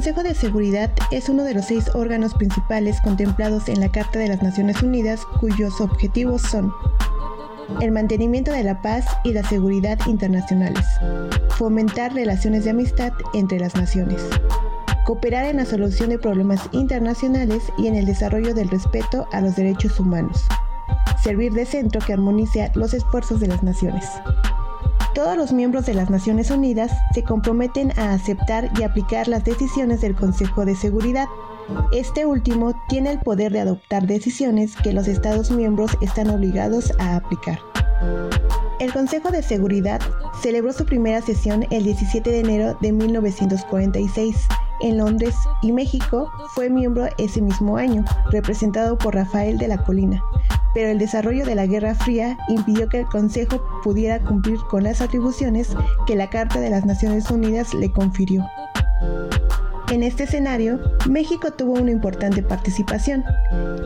Consejo de Seguridad es uno de los seis órganos principales contemplados en la Carta de las Naciones Unidas cuyos objetivos son el mantenimiento de la paz y la seguridad internacionales, fomentar relaciones de amistad entre las naciones, cooperar en la solución de problemas internacionales y en el desarrollo del respeto a los derechos humanos, servir de centro que armonice los esfuerzos de las naciones. Todos los miembros de las Naciones Unidas se comprometen a aceptar y aplicar las decisiones del Consejo de Seguridad. Este último tiene el poder de adoptar decisiones que los Estados miembros están obligados a aplicar. El Consejo de Seguridad celebró su primera sesión el 17 de enero de 1946 en Londres y México fue miembro ese mismo año, representado por Rafael de la Colina, pero el desarrollo de la Guerra Fría impidió que el Consejo pudiera cumplir con las atribuciones que la Carta de las Naciones Unidas le confirió. En este escenario, México tuvo una importante participación.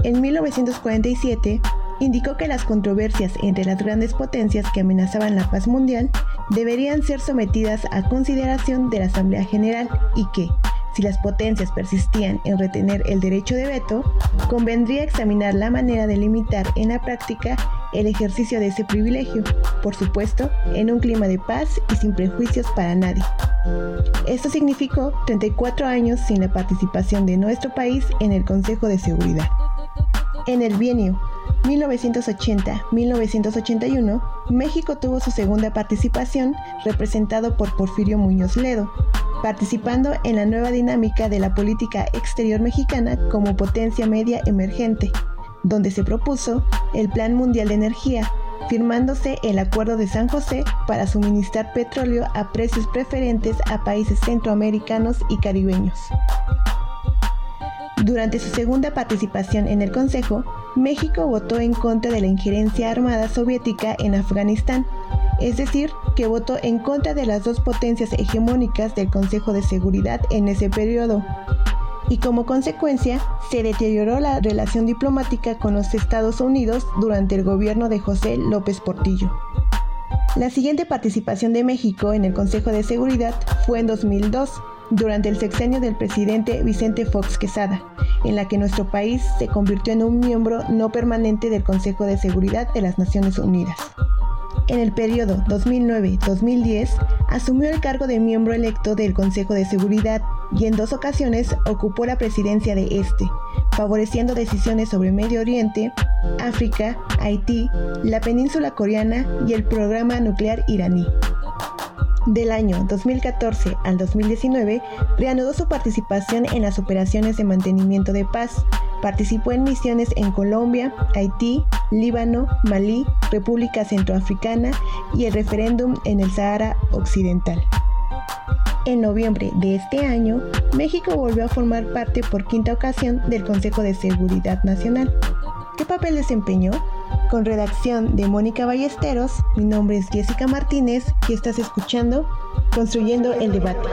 En 1947, indicó que las controversias entre las grandes potencias que amenazaban la paz mundial deberían ser sometidas a consideración de la Asamblea General y que, si las potencias persistían en retener el derecho de veto, convendría examinar la manera de limitar en la práctica el ejercicio de ese privilegio, por supuesto, en un clima de paz y sin prejuicios para nadie. Esto significó 34 años sin la participación de nuestro país en el Consejo de Seguridad. En el bienio 1980-1981, México tuvo su segunda participación representado por Porfirio Muñoz Ledo, participando en la nueva dinámica de la política exterior mexicana como potencia media emergente, donde se propuso el Plan Mundial de Energía, firmándose el Acuerdo de San José para suministrar petróleo a precios preferentes a países centroamericanos y caribeños. Durante su segunda participación en el Consejo, México votó en contra de la injerencia armada soviética en Afganistán, es decir, que votó en contra de las dos potencias hegemónicas del Consejo de Seguridad en ese periodo. Y como consecuencia, se deterioró la relación diplomática con los Estados Unidos durante el gobierno de José López Portillo. La siguiente participación de México en el Consejo de Seguridad fue en 2002, durante el sexenio del presidente Vicente Fox Quesada, en la que nuestro país se convirtió en un miembro no permanente del Consejo de Seguridad de las Naciones Unidas. En el periodo 2009-2010 asumió el cargo de miembro electo del Consejo de Seguridad y en dos ocasiones ocupó la presidencia de este, favoreciendo decisiones sobre Medio Oriente, África, Haití, la península coreana y el programa nuclear iraní. Del año 2014 al 2019, reanudó su participación en las operaciones de mantenimiento de paz. Participó en misiones en Colombia, Haití, Líbano, Malí, República Centroafricana y el referéndum en el Sahara Occidental. En noviembre de este año, México volvió a formar parte por quinta ocasión del Consejo de Seguridad Nacional. ¿Qué papel desempeñó? Con redacción de Mónica Ballesteros, mi nombre es Jessica Martínez y estás escuchando Construyendo el Debate.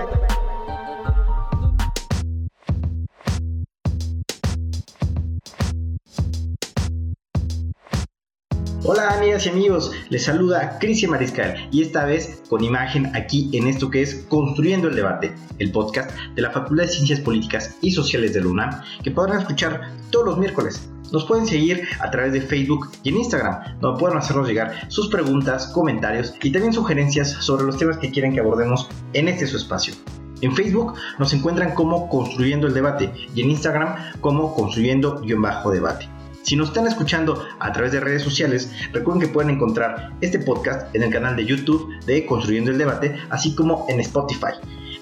Hola amigas y amigos, les saluda Cristian Mariscal y esta vez con imagen aquí en esto que es Construyendo el Debate, el podcast de la Facultad de Ciencias Políticas y Sociales de la UNAM que podrán escuchar todos los miércoles. Nos pueden seguir a través de Facebook y en Instagram, donde pueden hacernos llegar sus preguntas, comentarios y también sugerencias sobre los temas que quieren que abordemos en este su espacio. En Facebook nos encuentran como Construyendo el Debate y en Instagram como Construyendo-Debate. Si nos están escuchando a través de redes sociales, recuerden que pueden encontrar este podcast en el canal de YouTube de Construyendo el Debate, así como en Spotify.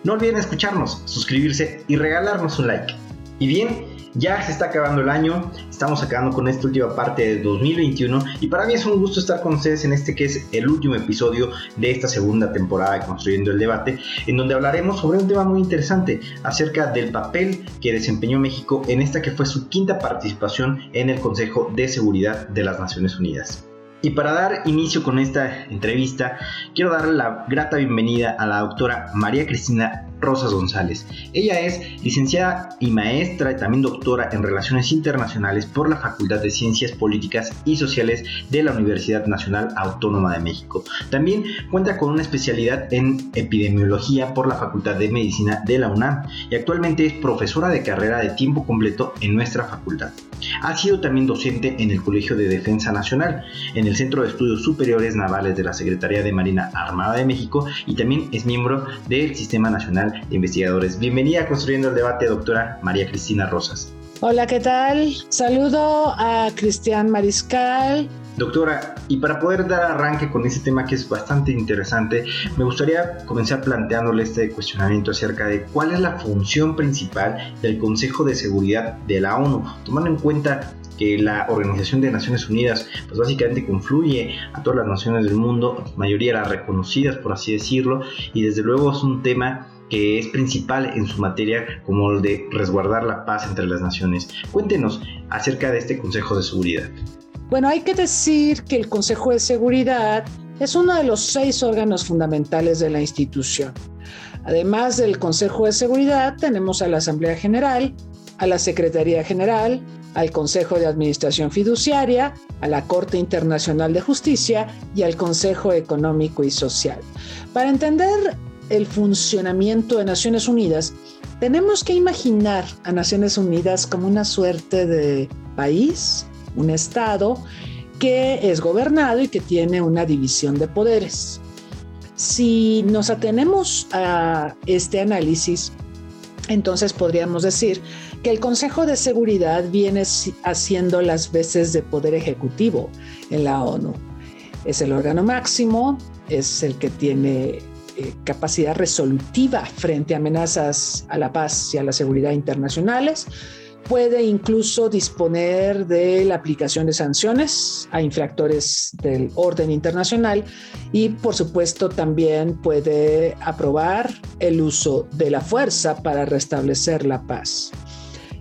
No olviden escucharnos, suscribirse y regalarnos un like. Y bien, Ya se está acabando el año, estamos acabando con esta última parte de 2021 y para mí es un gusto estar con ustedes en este que es el último episodio de esta segunda temporada de Construyendo el Debate, en donde hablaremos sobre un tema muy interesante acerca del papel que desempeñó México en esta que fue su quinta participación en el Consejo de Seguridad de las Naciones Unidas. Y para dar inicio con esta entrevista, quiero darle la grata bienvenida a la doctora María Cristina Rosas González. Ella es licenciada y maestra y también doctora en Relaciones Internacionales por la Facultad de Ciencias Políticas y Sociales de la Universidad Nacional Autónoma de México. También cuenta con una especialidad en epidemiología por la Facultad de Medicina de la UNAM y actualmente es profesora de carrera de tiempo completo en nuestra facultad. Ha sido también docente en el Colegio de Defensa Nacional, en el Centro de Estudios Superiores Navales de la Secretaría de Marina Armada de México y también es miembro del Sistema Nacional de Investigadores. Bienvenida a Construyendo el Debate, doctora María Cristina Rosas. Hola, ¿qué tal? Saludo a Cristian Mariscal. Doctora, y para poder dar arranque con este tema que es bastante interesante, me gustaría comenzar planteándole este cuestionamiento acerca de cuál es la función principal del Consejo de Seguridad de la ONU, tomando en cuenta que la Organización de Naciones Unidas pues básicamente confluye a todas las naciones del mundo, mayoría las reconocidas por así decirlo, y desde luego es un tema que es principal en su materia como el de resguardar la paz entre las naciones. Cuéntenos acerca de este Consejo de Seguridad. Bueno, hay que decir que el Consejo de Seguridad es uno de los seis órganos fundamentales de la institución. Además del Consejo de Seguridad, tenemos a la Asamblea General, a la Secretaría General, al Consejo de Administración Fiduciaria, a la Corte Internacional de Justicia y al Consejo Económico y Social. Para entender el funcionamiento de Naciones Unidas, tenemos que imaginar a Naciones Unidas como una suerte de país, un Estado, que es gobernado y que tiene una división de poderes. Si nos atenemos a este análisis, entonces podríamos decir que el Consejo de Seguridad viene haciendo las veces de poder ejecutivo en la ONU. Es el órgano máximo, es el que tiene eh, capacidad resolutiva frente a amenazas a la paz y a la seguridad internacionales. Puede incluso disponer de la aplicación de sanciones a infractores del orden internacional y por supuesto también puede aprobar el uso de la fuerza para restablecer la paz.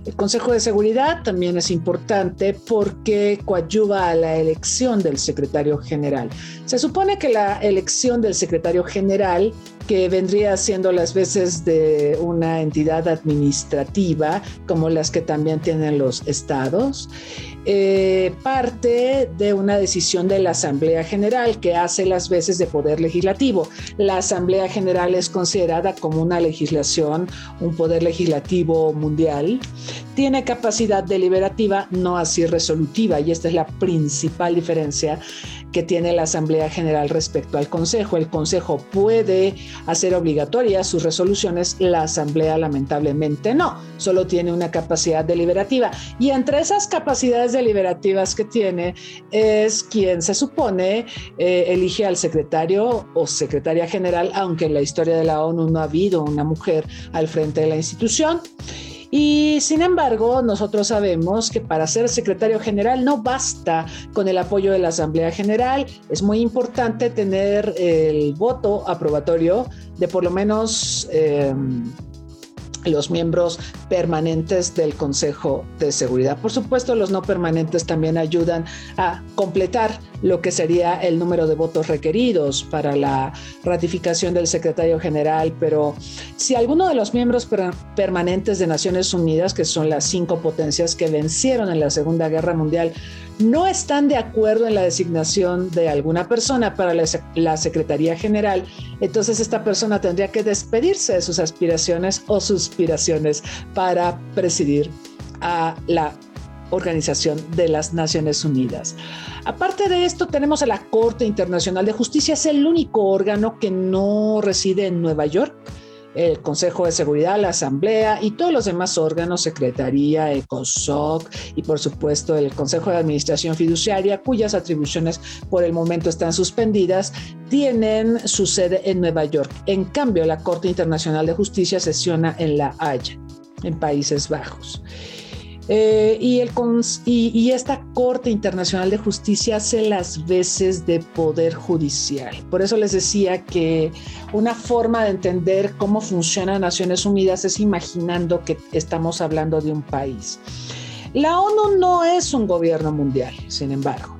El Consejo de Seguridad también es importante porque coadyuva a la elección del secretario general. Se supone que la elección del secretario general que vendría siendo las veces de una entidad administrativa como las que también tienen los estados, eh, parte de una decisión de la Asamblea General que hace las veces de poder legislativo. La Asamblea General es considerada como una legislación, un poder legislativo mundial. Tiene capacidad deliberativa, no así resolutiva, y esta es la principal diferencia que tiene la Asamblea General respecto al Consejo. El Consejo puede hacer obligatorias sus resoluciones, la Asamblea lamentablemente no, solo tiene una capacidad deliberativa. Y entre esas capacidades deliberativas que tiene es quien se supone eh, elige al secretario o secretaria general, aunque en la historia de la ONU no ha habido una mujer al frente de la institución. Y sin embargo, nosotros sabemos que para ser secretario general no basta con el apoyo de la Asamblea General, es muy importante tener el voto aprobatorio de por lo menos... Eh, los miembros permanentes del Consejo de Seguridad. Por supuesto, los no permanentes también ayudan a completar lo que sería el número de votos requeridos para la ratificación del secretario general, pero si alguno de los miembros permanentes de Naciones Unidas, que son las cinco potencias que vencieron en la Segunda Guerra Mundial, no están de acuerdo en la designación de alguna persona para la, Secretaría General, entonces esta persona tendría que despedirse de sus aspiraciones o suspiraciones para presidir a la Organización de las Naciones Unidas. Aparte de esto, tenemos a la Corte Internacional de Justicia, es el único órgano que no reside en Nueva York el Consejo de Seguridad, la Asamblea y todos los demás órganos, Secretaría, ECOSOC y por supuesto el Consejo de Administración Fiduciaria, cuyas atribuciones por el momento están suspendidas, tienen su sede en Nueva York. En cambio, la Corte Internacional de Justicia sesiona en La Haya, en Países Bajos. Eh, y, esta Corte Internacional de Justicia hace las veces de poder judicial. Por eso les decía que una forma de entender cómo funciona Naciones Unidas es imaginando que estamos hablando de un país. La ONU no es un gobierno mundial, sin embargo.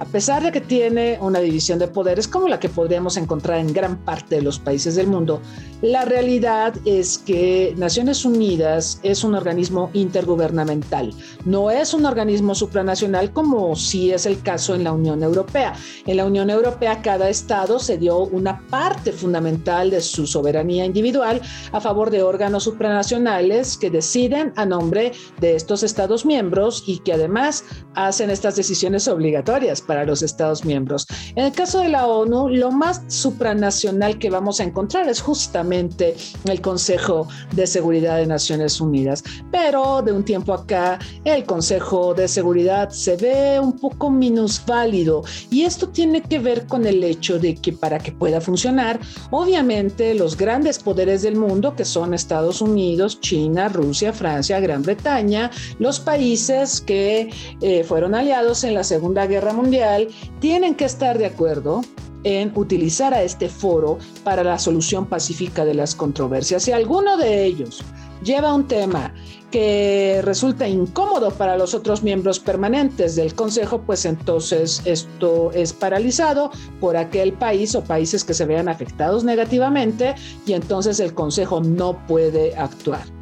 A pesar de que tiene una división de poderes como la que podríamos encontrar en gran parte de los países del mundo, la realidad es que Naciones Unidas es un organismo intergubernamental, no es un organismo supranacional como sí es el caso en la Unión Europea. En la Unión Europea cada estado se dio una parte fundamental de su soberanía individual a favor de órganos supranacionales que deciden a nombre de estos estados miembros y que además hacen estas decisiones obligatorias para los estados miembros. En el caso de la ONU, lo más supranacional que vamos a encontrar es justamente el Consejo de Seguridad de Naciones Unidas. Pero de un tiempo acá, el Consejo de Seguridad se ve un poco minusválido y esto tiene que ver con el hecho de que para que pueda funcionar, obviamente los grandes poderes del mundo, que son Estados Unidos, China, Rusia, Francia, Gran Bretaña, los países que eh, fueron aliados en la Segunda Guerra Mundial, tienen que estar de acuerdo en utilizar a este foro para la solución pacífica de las controversias. Si alguno de ellos lleva un tema que resulta incómodo para los otros miembros permanentes del Consejo, pues entonces esto es paralizado por aquel país o países que se vean afectados negativamente y entonces el Consejo no puede actuar.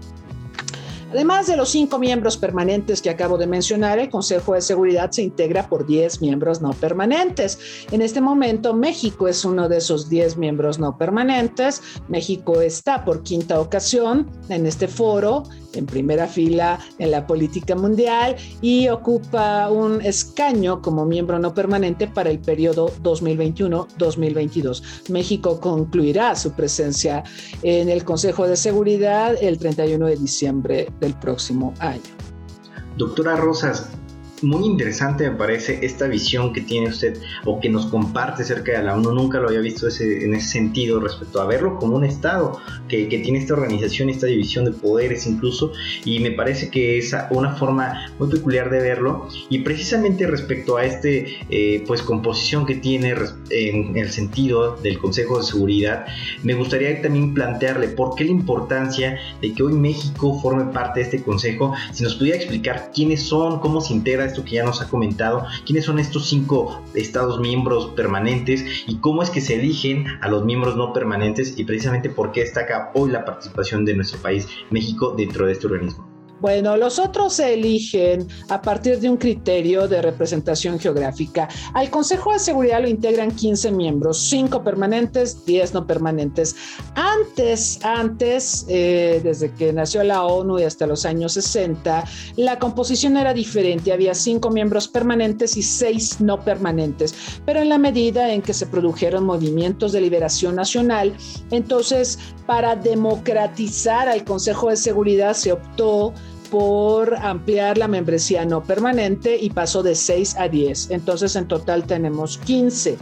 Además de los cinco miembros permanentes que acabo de mencionar, el Consejo de Seguridad se integra por 10 miembros no permanentes. En este momento, México es uno de esos 10 miembros no permanentes. México está por quinta ocasión en este foro en primera fila en la política mundial y ocupa un escaño como miembro no permanente para el periodo 2021-2022. México concluirá su presencia en el Consejo de Seguridad el 31 de diciembre del próximo año. Doctora Rosas, muy interesante me parece esta visión que tiene usted o que nos comparte acerca de la ONU. Nunca lo había visto en ese sentido respecto a verlo como un Estado que, tiene esta organización, esta división de poderes incluso. Y me parece que es una forma muy peculiar de verlo. Y precisamente respecto a este eh, pues composición que tiene en el sentido del Consejo de Seguridad, me gustaría también plantearle por qué la importancia de que hoy México forme parte de este Consejo. Si nos pudiera explicar quiénes son, cómo se integra esto que ya nos ha comentado, quiénes son estos cinco estados miembros permanentes y cómo es que se eligen a los miembros no permanentes y precisamente por qué destaca hoy la participación de nuestro país, México, dentro de este organismo. Bueno, los otros se eligen a partir de un criterio de representación geográfica. Al Consejo de Seguridad lo integran 15 miembros, 5 permanentes, 10 no permanentes. Antes, antes, eh, desde que nació la ONU y hasta los años 60, la composición era diferente. Había 5 miembros permanentes y 6 no permanentes. Pero en la medida en que se produjeron movimientos de liberación nacional, entonces para democratizar al Consejo de Seguridad se optó por ampliar la membresía no permanente y pasó de 6 a 10. Entonces en total tenemos 15.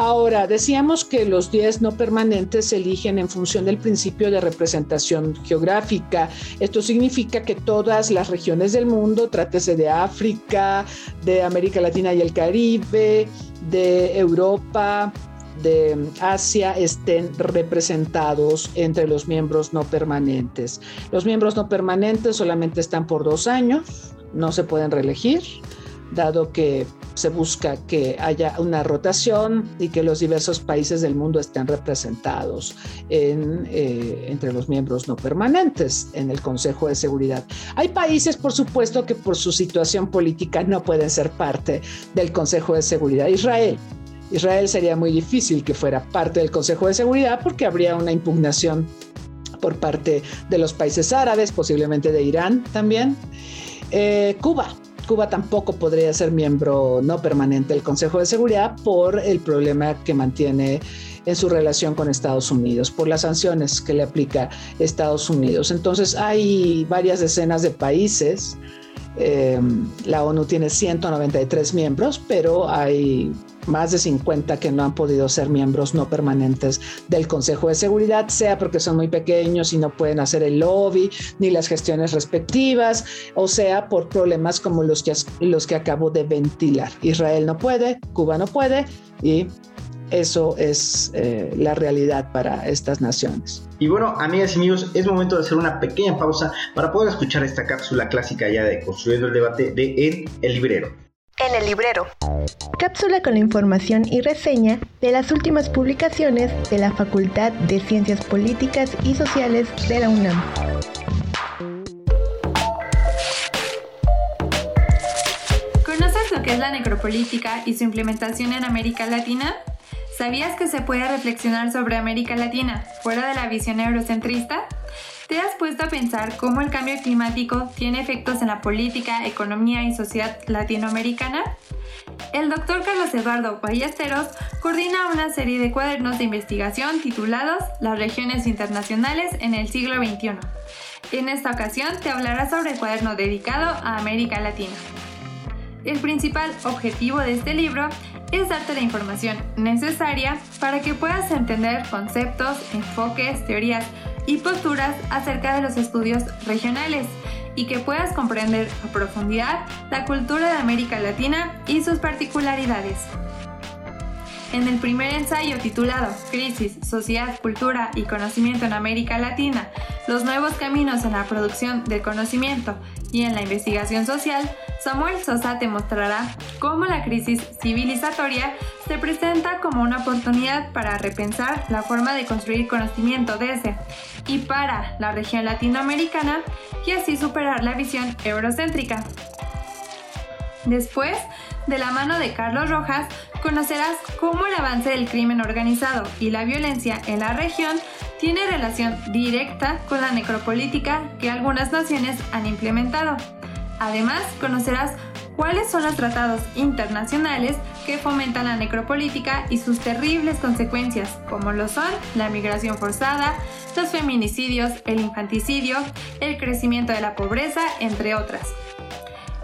Ahora, decíamos que los 10 no permanentes se eligen en función del principio de representación geográfica. Esto significa que todas las regiones del mundo, trátese de África, de América Latina y el Caribe, de Europa, de Asia estén representados entre los miembros no permanentes. Los miembros no permanentes solamente están por dos años, no se pueden reelegir, dado que se busca que haya una rotación y que los diversos países del mundo estén representados eh, entre los miembros no permanentes en el Consejo de Seguridad. Hay países, por supuesto, que por su situación política no pueden ser parte del Consejo de Seguridad. Israel Israel sería muy difícil que fuera parte del Consejo de Seguridad porque habría una impugnación por parte de los países árabes, posiblemente de Irán también. Eh, Cuba. Cuba tampoco podría ser miembro no permanente del Consejo de Seguridad por el problema que mantiene en su relación con Estados Unidos, por las sanciones que le aplica Estados Unidos. Entonces hay varias decenas de países. Eh, la ONU tiene 193 miembros, pero hay más de 50 que no han podido ser miembros no permanentes del Consejo de Seguridad, sea porque son muy pequeños y no pueden hacer el lobby ni las gestiones respectivas, o sea por problemas como los que, los que acabo de ventilar. Israel no puede, Cuba no puede y eso es eh, la realidad para estas naciones. Y bueno, amigas y amigos, es momento de hacer una pequeña pausa para poder escuchar esta cápsula clásica ya de Construyendo el Debate de En el Librero. En el librero. Cápsula con la información y reseña de las últimas publicaciones de la Facultad de Ciencias Políticas y Sociales de la UNAM. ¿Conoces lo que es la necropolítica y su implementación en América Latina? ¿Sabías que se puede reflexionar sobre América Latina fuera de la visión eurocentrista? ¿Te has puesto a pensar cómo el cambio climático tiene efectos en la política, economía y sociedad latinoamericana? El doctor Carlos Eduardo Ballesteros coordina una serie de cuadernos de investigación titulados Las regiones internacionales en el siglo XXI. En esta ocasión te hablará sobre el cuaderno dedicado a América Latina. El principal objetivo de este libro es darte la información necesaria para que puedas entender conceptos, enfoques, teorías y posturas acerca de los estudios regionales y que puedas comprender a profundidad la cultura de América Latina y sus particularidades. En el primer ensayo titulado Crisis, Sociedad, Cultura y Conocimiento en América Latina, los nuevos caminos en la producción del conocimiento y en la investigación social, Samuel Sosa te mostrará cómo la crisis civilizatoria se presenta como una oportunidad para repensar la forma de construir conocimiento desde y para la región latinoamericana y así superar la visión eurocéntrica. Después, de la mano de Carlos Rojas, conocerás cómo el avance del crimen organizado y la violencia en la región tiene relación directa con la necropolítica que algunas naciones han implementado. Además, conocerás cuáles son los tratados internacionales que fomentan la necropolítica y sus terribles consecuencias, como lo son la migración forzada, los feminicidios, el infanticidio, el crecimiento de la pobreza, entre otras.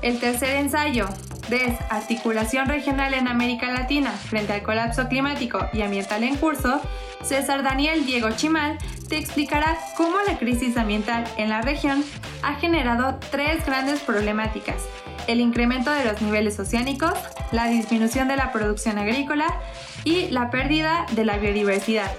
El tercer ensayo, Desarticulación Regional en América Latina frente al colapso climático y ambiental en curso, César Daniel Diego Chimal te explicará cómo la crisis ambiental en la región ha generado tres grandes problemáticas, el incremento de los niveles oceánicos, la disminución de la producción agrícola y la pérdida de la biodiversidad.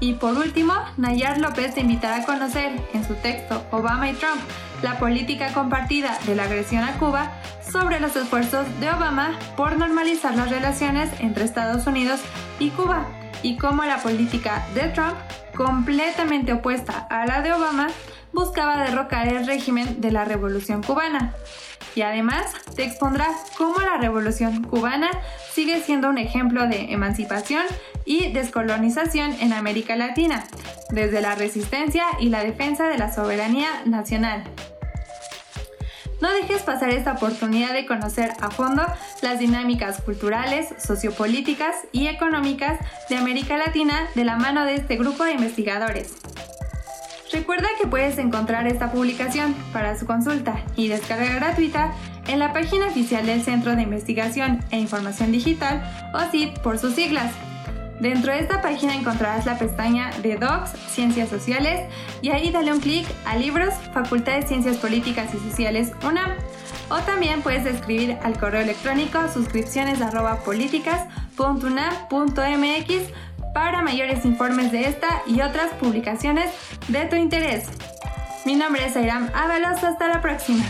Y por último, Nayar López te invitará a conocer en su texto Obama y Trump, la política compartida de la agresión a Cuba sobre los esfuerzos de Obama por normalizar las relaciones entre Estados Unidos y Cuba y cómo la política de Trump, completamente opuesta a la de Obama, buscaba derrocar el régimen de la Revolución cubana y además te expondrá cómo la revolución cubana sigue siendo un ejemplo de emancipación y descolonización en América Latina, desde la resistencia y la defensa de la soberanía nacional. No dejes pasar esta oportunidad de conocer a fondo las dinámicas culturales, sociopolíticas y económicas de América Latina de la mano de este grupo de investigadores. Recuerda que puedes encontrar esta publicación para su consulta y descarga gratuita en la página oficial del Centro de Investigación e Información Digital, o CID por sus siglas. Dentro de esta página encontrarás la pestaña de Docs, Ciencias Sociales, y ahí dale un clic a Libros, Facultad de Ciencias Políticas y Sociales UNAM. O también puedes escribir al correo electrónico suscripciones.políticas.unam.mx para mayores informes de esta y otras publicaciones de tu interés. Mi nombre es Airam Ábalos, hasta la próxima.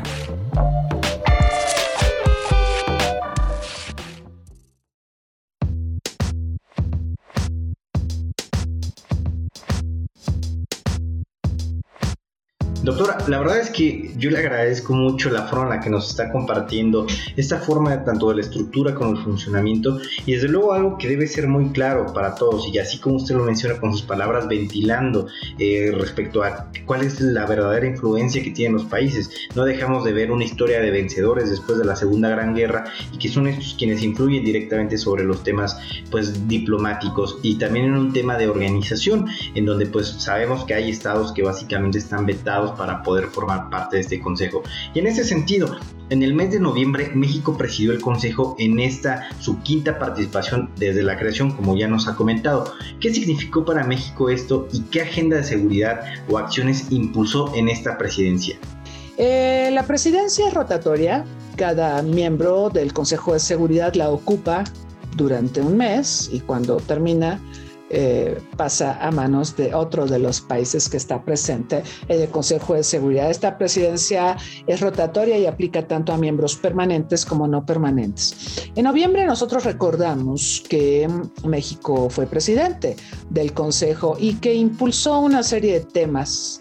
La verdad es que yo le agradezco mucho la forma en la que nos está compartiendo esta forma tanto de la estructura como el funcionamiento y desde luego algo que debe ser muy claro para todos y así como usted lo menciona con sus palabras ventilando eh, respecto a cuál es la verdadera influencia que tienen los países. No dejamos de ver una historia de vencedores después de la Segunda Gran Guerra y que son estos quienes influyen directamente sobre los temas pues diplomáticos y también en un tema de organización en donde pues sabemos que hay estados que básicamente están vetados para poder formar parte de este consejo. Y en ese sentido, En el mes de noviembre, México presidió el Consejo en esta su quinta participación desde la creación, como ya nos ha comentado. ¿Qué significó para México esto y qué agenda de seguridad o acciones impulsó en esta presidencia? Eh, la presidencia es rotatoria. Cada miembro del Consejo de Seguridad la ocupa durante un mes y cuando termina eh, pasa a manos de otro de los países que está presente en el Consejo de Seguridad. Esta presidencia es rotatoria y aplica tanto a miembros permanentes como no permanentes. En noviembre nosotros recordamos que México fue presidente del Consejo y que impulsó una serie de temas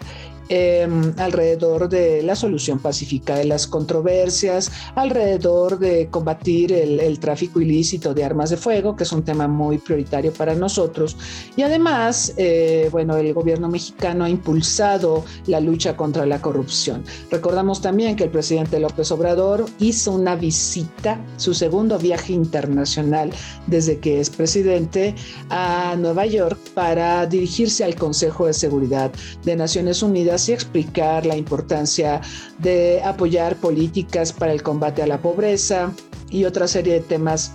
Em, alrededor de la solución pacífica de las controversias, alrededor de combatir el, tráfico ilícito de armas de fuego, que es un tema muy prioritario para nosotros. Y además, eh, bueno, el gobierno mexicano ha impulsado la lucha contra la corrupción. Recordamos también que el presidente López Obrador hizo una visita, su segundo viaje internacional desde que es presidente, a Nueva York para dirigirse al Consejo de Seguridad de Naciones Unidas y explicar la importancia de apoyar políticas para el combate a la pobreza y otra serie de temas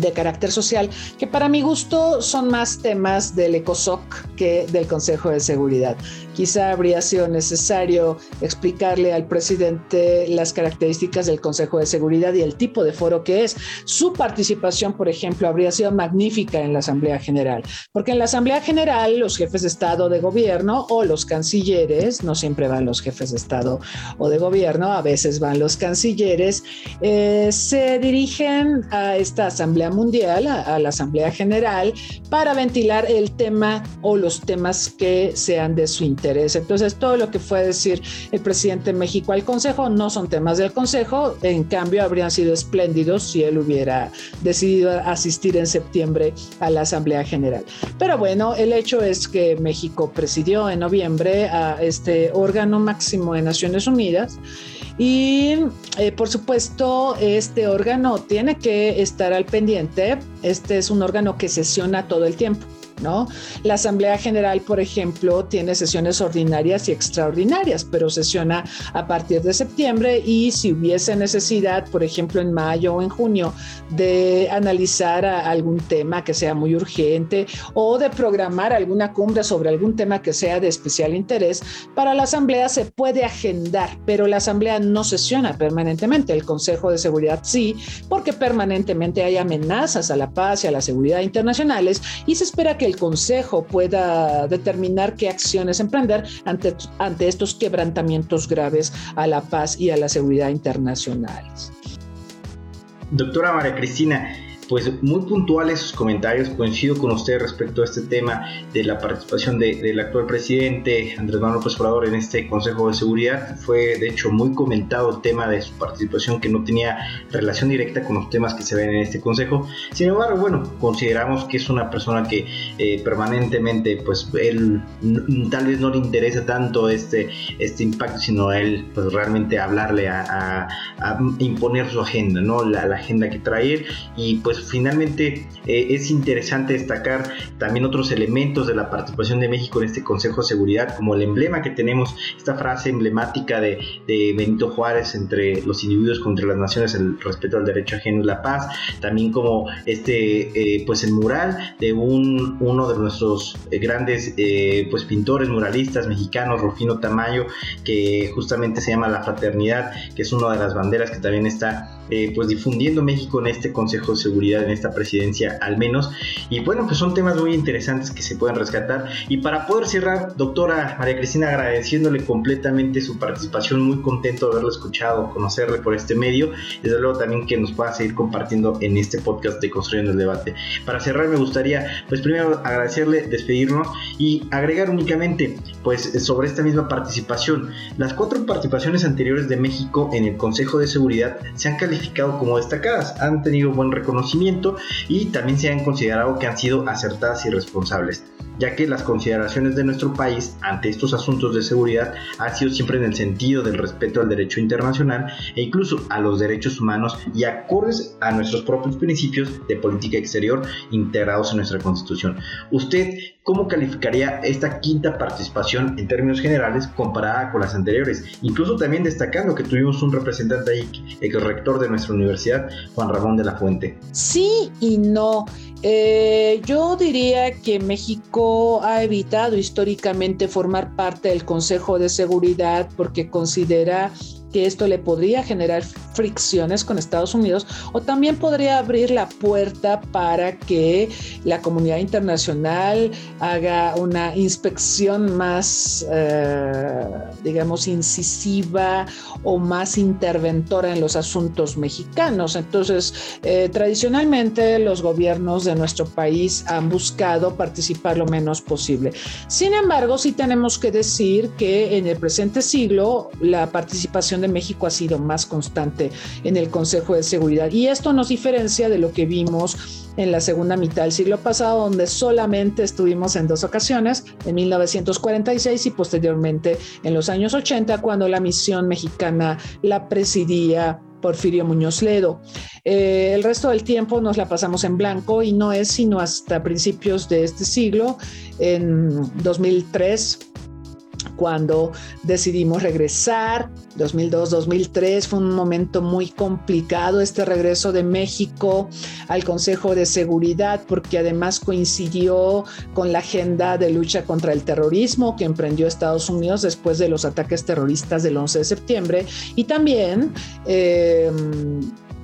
de carácter social, que para mi gusto son más temas del ECOSOC que del Consejo de Seguridad. Quizá habría sido necesario explicarle al presidente las características del Consejo de Seguridad y el tipo de foro que es. Su participación, por ejemplo, habría sido magnífica en la Asamblea General, porque en la Asamblea General los jefes de Estado de gobierno o los cancilleres, no siempre van los jefes de Estado o de gobierno, a veces van los cancilleres, eh, se dirigen a esta Asamblea Mundial, a la Asamblea General, para ventilar el tema o los temas que sean de su interés entonces, todo lo que fue decir el presidente de México al Consejo no son temas del Consejo, en cambio habrían sido espléndidos si él hubiera decidido asistir en septiembre a la Asamblea General. Pero bueno, el hecho es que México presidió en noviembre a este órgano máximo de Naciones Unidas y eh, por supuesto este órgano tiene que estar al pendiente. Este es un órgano que sesiona todo el tiempo. ¿No? La Asamblea General, por ejemplo, tiene sesiones ordinarias y extraordinarias, pero sesiona a partir de septiembre y si hubiese necesidad, por ejemplo, en mayo o en junio, de analizar algún tema que sea muy urgente o de programar alguna cumbre sobre algún tema que sea de especial interés, para la Asamblea se puede agendar, pero la Asamblea no sesiona permanentemente. El Consejo de Seguridad sí, porque permanentemente hay amenazas a la paz y a la seguridad internacionales y se espera que el Consejo pueda determinar qué acciones emprender ante, ante estos quebrantamientos graves a la paz y a la seguridad internacionales. Doctora María Cristina, pues muy puntuales sus comentarios, coincido con usted respecto a este tema de la participación del actual presidente Andrés Manuel López Obrador en este Consejo de Seguridad. Fue de hecho muy comentado el tema de su participación que no tenía relación directa con los temas que se ven en este Consejo. Sin embargo, bueno, consideramos que es una persona que eh, permanentemente, pues él tal vez no le interesa tanto este, este impacto, sino a él pues realmente hablarle a, imponer su agenda, ¿no? La, la agenda que trae y pues pues, finalmente eh, es interesante destacar también otros elementos de la participación de México en este Consejo de Seguridad, como el emblema que tenemos, esta frase emblemática de, Benito Juárez entre los individuos contra las naciones, el respeto al derecho ajeno y la paz, también como este, eh, pues el mural de un, uno de nuestros eh, grandes pues pintores muralistas mexicanos, Rufino Tamayo, que justamente se llama La Fraternidad, que es una de las banderas que también está pues difundiendo México en este Consejo de Seguridad en esta presidencia al menos. Y bueno, pues son temas muy interesantes que se pueden rescatar. Y para poder cerrar, doctora María Cristina, agradeciéndole completamente su participación, muy contento de haberlo escuchado, conocerle por este medio, desde luego también que nos pueda seguir compartiendo en este podcast de Construyendo el Debate. Para cerrar me gustaría, pues primero agradecerle, despedirnos y agregar únicamente, pues sobre esta misma participación. Las cuatro participaciones anteriores de México en el Consejo de Seguridad se han calificado como destacadas, han tenido buen reconocimiento y también se han considerado que han sido acertadas y responsables. ya que las consideraciones de nuestro país ante estos asuntos de seguridad han sido siempre en el sentido del respeto al derecho internacional e incluso a los derechos humanos y acordes a nuestros propios principios de política exterior integrados en nuestra constitución. ¿Usted cómo calificaría esta quinta participación en términos generales comparada con las anteriores? Incluso también destacando que tuvimos un representante ahí, el rector de nuestra universidad, Juan Ramón de la Fuente. Sí y no. Eh, yo diría que México ha evitado históricamente formar parte del Consejo de Seguridad porque considera que esto le podría generar fricciones con Estados Unidos o también podría abrir la puerta para que la comunidad internacional haga una inspección más, eh, digamos, incisiva o más interventora en los asuntos mexicanos. Entonces, eh, tradicionalmente los gobiernos de nuestro país han buscado participar lo menos posible. Sin embargo, sí tenemos que decir que en el presente siglo la participación de México ha sido más constante en el Consejo de Seguridad. Y esto nos diferencia de lo que vimos en la segunda mitad del siglo pasado, donde solamente estuvimos en dos ocasiones, en 1946 y posteriormente en los años 80, cuando la misión mexicana la presidía Porfirio Muñoz Ledo. Eh, el resto del tiempo nos la pasamos en blanco y no es sino hasta principios de este siglo, en 2003 cuando decidimos regresar. 2002-2003 fue un momento muy complicado este regreso de México al Consejo de Seguridad porque además coincidió con la agenda de lucha contra el terrorismo que emprendió Estados Unidos después de los ataques terroristas del 11 de septiembre y también... Eh,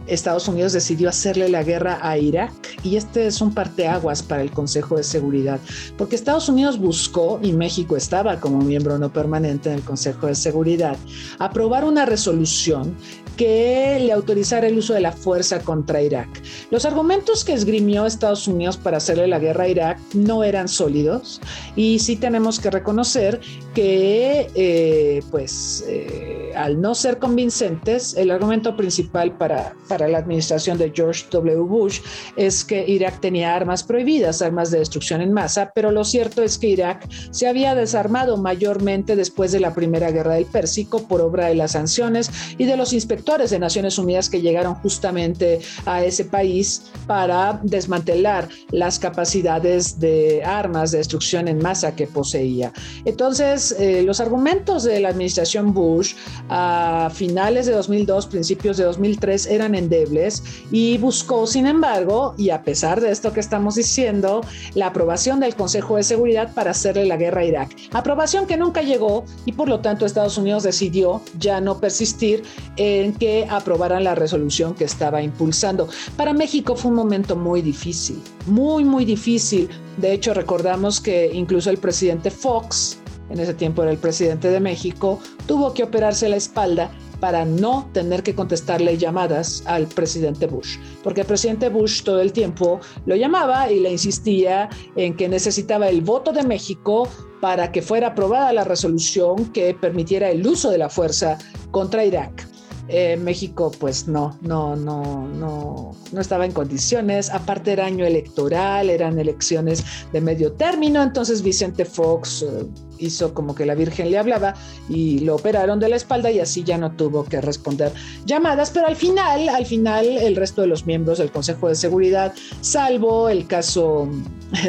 Estados Unidos decidió hacerle la guerra a Irak y este es un parteaguas para el Consejo de Seguridad, porque Estados Unidos buscó, y México estaba como miembro no permanente en el Consejo de Seguridad, aprobar una resolución que le autorizara el uso de la fuerza contra Irak. Los argumentos que esgrimió Estados Unidos para hacerle la guerra a Irak no eran sólidos y sí tenemos que reconocer que, eh, pues, eh, al no ser convincentes, el argumento principal para, para la administración de George W. Bush es que Irak tenía armas prohibidas, armas de destrucción en masa, pero lo cierto es que Irak se había desarmado mayormente después de la Primera Guerra del Pérsico por obra de las sanciones y de los inspectores de Naciones Unidas que llegaron justamente a ese país para desmantelar las capacidades de armas de destrucción en masa que poseía. Entonces, eh, los argumentos de la administración Bush a finales de 2002, principios de 2003 eran endebles y buscó, sin embargo, y a pesar de esto que estamos diciendo, la aprobación del Consejo de Seguridad para hacerle la guerra a Irak. Aprobación que nunca llegó y por lo tanto Estados Unidos decidió ya no persistir en que aprobaran la resolución que estaba impulsando. Para México fue un momento muy difícil, muy, muy difícil. De hecho, recordamos que incluso el presidente Fox, en ese tiempo era el presidente de México, tuvo que operarse la espalda para no tener que contestarle llamadas al presidente Bush, porque el presidente Bush todo el tiempo lo llamaba y le insistía en que necesitaba el voto de México para que fuera aprobada la resolución que permitiera el uso de la fuerza contra Irak. Eh, México pues no, no, no, no, no estaba en condiciones. Aparte era año electoral, eran elecciones de medio término, entonces Vicente Fox eh, hizo como que la Virgen le hablaba y lo operaron de la espalda y así ya no tuvo que responder llamadas, pero al final, al final el resto de los miembros del Consejo de Seguridad, salvo el caso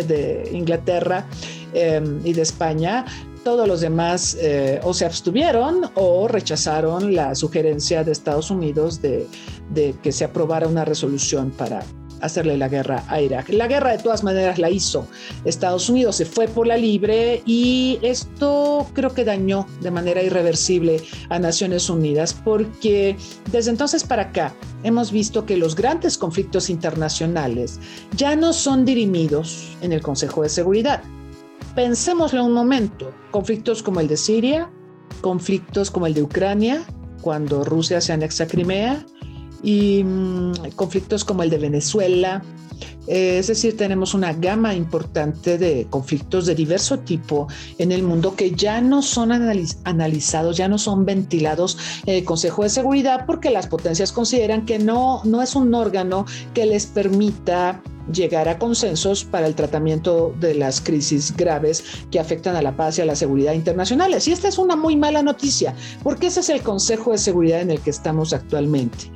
de Inglaterra, em, y de España, todos los demás eh, o se abstuvieron o rechazaron la sugerencia de Estados Unidos de, que se aprobara una resolución para hacerle la guerra a Irak. La guerra de todas maneras la hizo Estados Unidos, se fue por la libre y esto creo que dañó de manera irreversible a Naciones Unidas porque desde entonces para acá hemos visto que los grandes conflictos internacionales ya no son dirimidos en el Consejo de Seguridad Pensémoslo un momento, conflictos como el de Siria, conflictos como el de Ucrania, cuando Rusia se anexa Crimea, y mm, conflictos como el de Venezuela. Eh, es decir, tenemos una gama importante de conflictos de diverso tipo en el mundo que ya no son analizados, ya no son ventilados en el Consejo de Seguridad porque las potencias consideran que no, no es un órgano que les permita llegar a consensos para el tratamiento de las crisis graves que afectan a la paz y a la seguridad internacionales. Y esta es una muy mala noticia, porque ese es el Consejo de Seguridad en el que estamos actualmente.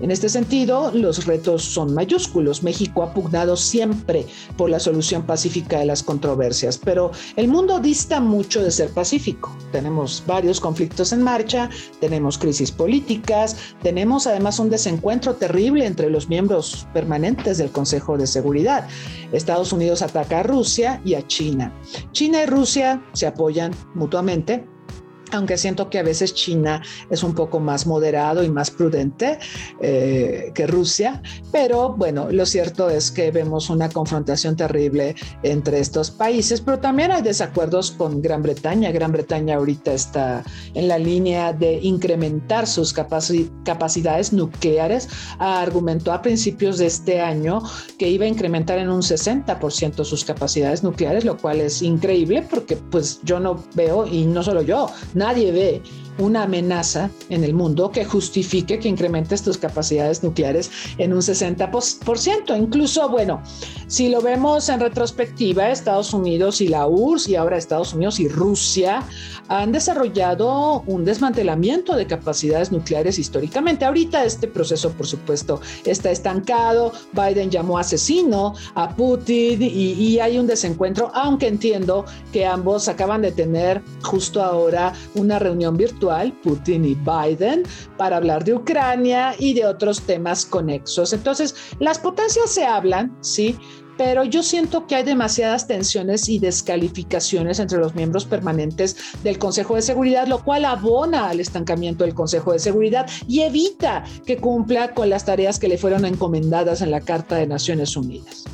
En este sentido, los retos son mayúsculos. México ha pugnado siempre por la solución pacífica de las controversias, pero el mundo dista mucho de ser pacífico. Tenemos varios conflictos en marcha, tenemos crisis políticas, tenemos además un desencuentro terrible entre los miembros permanentes del Consejo de Seguridad. Estados Unidos ataca a Rusia y a China. China y Rusia se apoyan mutuamente aunque siento que a veces China es un poco más moderado y más prudente eh, que Rusia, pero bueno, lo cierto es que vemos una confrontación terrible entre estos países, pero también hay desacuerdos con Gran Bretaña. Gran Bretaña ahorita está en la línea de incrementar sus capacidades nucleares. Argumentó a principios de este año que iba a incrementar en un 60% sus capacidades nucleares, lo cual es increíble porque pues yo no veo, y no solo yo, nadie ve una amenaza en el mundo que justifique que incrementes tus capacidades nucleares en un 60%. Incluso, bueno, si lo vemos en retrospectiva, Estados Unidos y la URSS y ahora Estados Unidos y Rusia han desarrollado un desmantelamiento de capacidades nucleares históricamente. Ahorita este proceso, por supuesto, está estancado. Biden llamó asesino a Putin y, y hay un desencuentro, aunque entiendo que ambos acaban de tener justo ahora una reunión virtual Putin y Biden, para hablar de Ucrania y de otros temas conexos. Entonces, las potencias se hablan, ¿sí? pero yo siento que hay demasiadas tensiones y descalificaciones entre los miembros permanentes del Consejo de Seguridad, lo cual abona al estancamiento del Consejo de Seguridad y evita que cumpla con las tareas que le fueron encomendadas en la Carta de Naciones Unidas.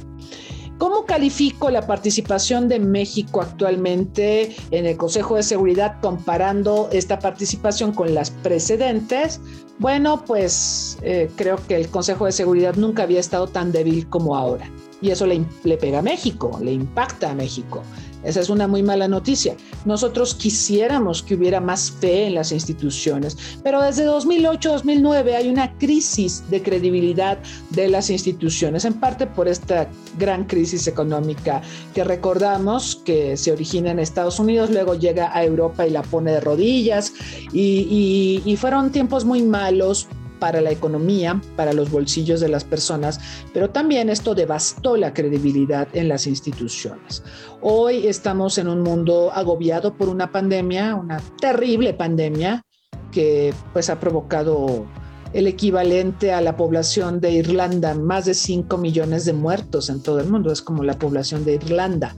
¿Cómo califico la participación de México actualmente en el Consejo de Seguridad comparando esta participación con las precedentes? Bueno, pues eh, creo que el Consejo de Seguridad nunca había estado tan débil como ahora. Y eso le, le pega a México, le impacta a México. Esa es una muy mala noticia. Nosotros quisiéramos que hubiera más fe en las instituciones, pero desde 2008-2009 hay una crisis de credibilidad de las instituciones, en parte por esta gran crisis económica que recordamos que se origina en Estados Unidos, luego llega a Europa y la pone de rodillas y, y fueron tiempos muy malos para la economía, para los bolsillos de las personas, pero también esto devastó la credibilidad en las instituciones. Hoy estamos en un mundo agobiado por una pandemia, una terrible pandemia que pues ha provocado el equivalente a la población de Irlanda, más de 5 millones de muertos en todo el mundo, es como la población de Irlanda.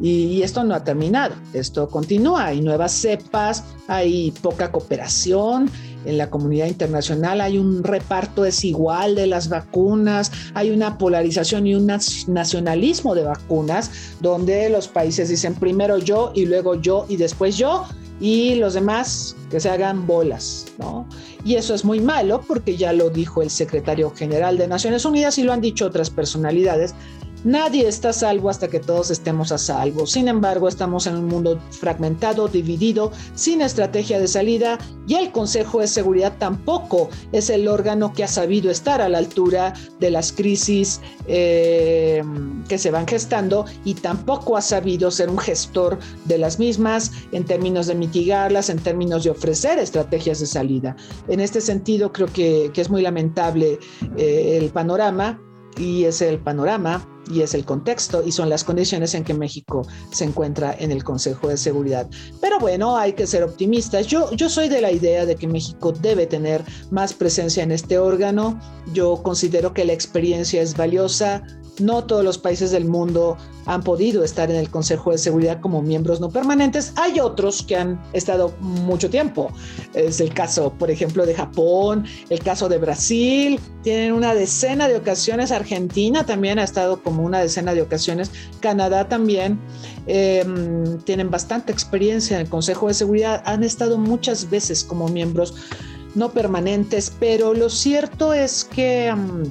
Y, esto no ha terminado, esto continúa, hay nuevas cepas, hay poca cooperación, en la comunidad internacional hay un reparto desigual de las vacunas, hay una polarización y un nacionalismo de vacunas, donde los países dicen primero yo y luego yo y después yo, y los demás que se hagan bolas, ¿no? Y eso es muy malo porque ya lo dijo el secretario general de Naciones Unidas y lo han dicho otras personalidades Nadie está a salvo hasta que todos estemos a salvo. Sin embargo, estamos en un mundo fragmentado, dividido, sin estrategia de salida y el Consejo de Seguridad tampoco es el órgano que ha sabido estar a la altura de las crisis eh, que se van gestando y tampoco ha sabido ser un gestor de las mismas en términos de mitigarlas, en términos de ofrecer estrategias de salida. En este sentido, creo que, es muy lamentable eh, el panorama y es el panorama y es el contexto y son las condiciones en que México se encuentra en el Consejo de Seguridad. Pero bueno, hay que ser optimistas. Yo, yo soy de la idea de que México debe tener más presencia en este órgano. Yo considero que la experiencia es valiosa. No todos los países del mundo han podido estar en el Consejo de Seguridad como miembros no permanentes. Hay otros que han estado mucho tiempo. Es el caso, por ejemplo, de Japón, el caso de Brasil. Tienen una decena de ocasiones. Argentina también ha estado como una decena de ocasiones. Canadá también. Em, tienen bastante experiencia en el Consejo de Seguridad. Han estado muchas veces como miembros no permanentes, pero lo cierto es que... Em,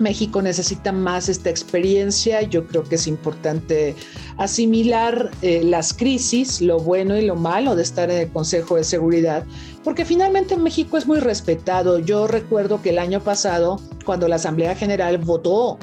México necesita más esta experiencia. Yo creo que es importante asimilar eh, las crisis, lo bueno y lo malo de estar en el Consejo de Seguridad, porque finalmente México es muy respetado. Yo recuerdo que el año pasado, cuando la Asamblea General votó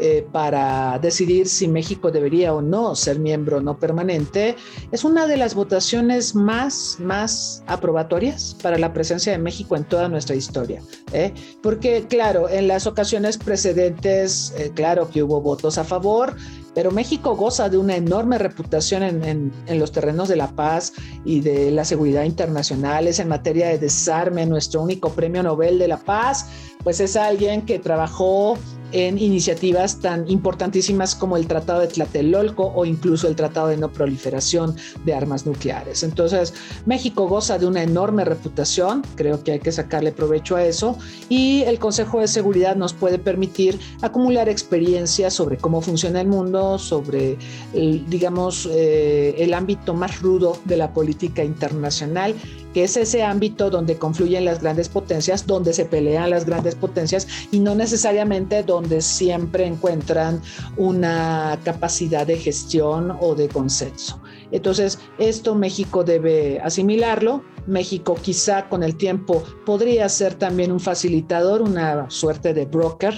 eh, para decidir si México debería o no ser miembro no permanente, es una de las votaciones más, más aprobatorias para la presencia de México en toda nuestra historia. ¿eh? Porque, claro, en las ocasiones precedentes, eh, claro que hubo votos a favor, pero México goza de una enorme reputación en, los terrenos de la paz y de la seguridad internacionales en materia de desarme. Nuestro único premio Nobel de la Paz, pues es alguien que trabajó en iniciativas tan importantísimas como el Tratado de Tlatelolco o incluso el Tratado de No Proliferación de Armas Nucleares. Entonces, México goza de una enorme reputación, creo que hay que sacarle provecho a eso, y el Consejo de Seguridad nos puede permitir acumular experiencia sobre cómo funciona el mundo, sobre, digamos, eh, el ámbito más rudo de la política internacional que es ese ámbito donde confluyen las grandes potencias, donde se pelean las grandes potencias y no necesariamente donde siempre encuentran una capacidad de gestión o de consenso. Entonces, esto México debe asimilarlo. México quizá con el tiempo podría ser también un facilitador, una suerte de broker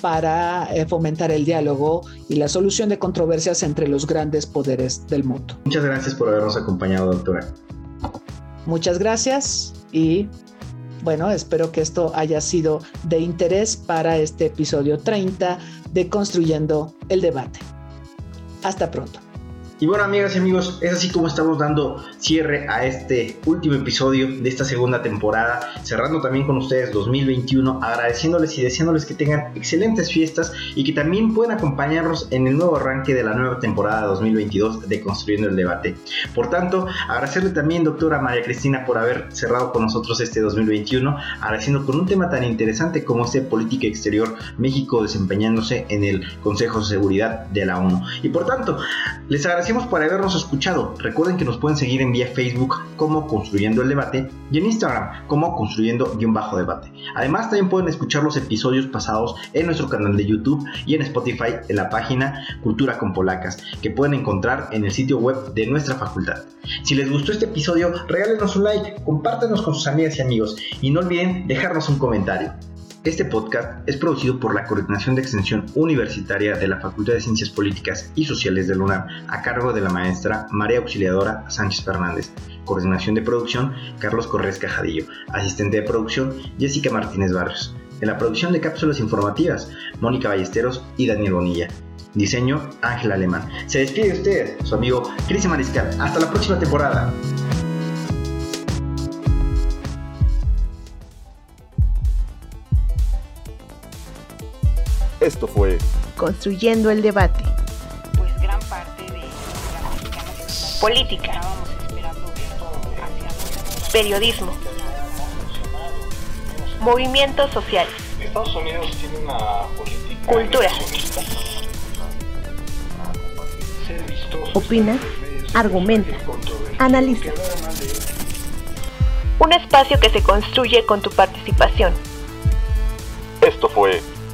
para eh, fomentar el diálogo y la solución de controversias entre los grandes poderes del mundo. Muchas gracias por habernos acompañado, doctora. Muchas gracias y bueno, espero que esto haya sido de interés para este episodio 30 de Construyendo el Debate. Hasta pronto. Y bueno, amigas y amigos, es así como estamos dando cierre a este último episodio de esta segunda temporada, cerrando también con ustedes 2021, agradeciéndoles y deseándoles que tengan excelentes fiestas y que también puedan acompañarnos en el nuevo arranque de la nueva temporada 2022 de Construyendo el Debate. Por tanto, agradecerle también, doctora María Cristina, por haber cerrado con nosotros este 2021, agradeciendo con un tema tan interesante como este política exterior, México desempeñándose en el Consejo de Seguridad de la ONU. Y por tanto, les agradecemos por habernos escuchado. Recuerden que nos pueden seguir en vía Facebook como Construyendo el Debate y en Instagram como Construyendo-Debate. Además, también pueden escuchar los episodios pasados en nuestro canal de YouTube y en Spotify en la página Cultura con Polacas, que pueden encontrar en el sitio web de nuestra facultad. Si les gustó este episodio, regálenos un like, compártanos con sus amigas y amigos y no olviden dejarnos un comentario. Este podcast es producido por la Coordinación de Extensión Universitaria de la Facultad de Ciencias Políticas y Sociales de UNAM a cargo de la maestra María Auxiliadora Sánchez Fernández. Coordinación de producción Carlos Corrés Cajadillo. Asistente de producción Jessica Martínez Barrios. En la producción de cápsulas informativas Mónica Ballesteros y Daniel Bonilla. Diseño Ángel Alemán. Se despide de usted, su amigo Cristian Mariscal. Hasta la próxima temporada. Esto fue Construyendo el debate. Pues gran parte de política, periodismo, movimientos sociales, Estados Unidos tiene una política cultura, Opina, argumenta, analiza. un espacio que se construye con tu participación. Esto fue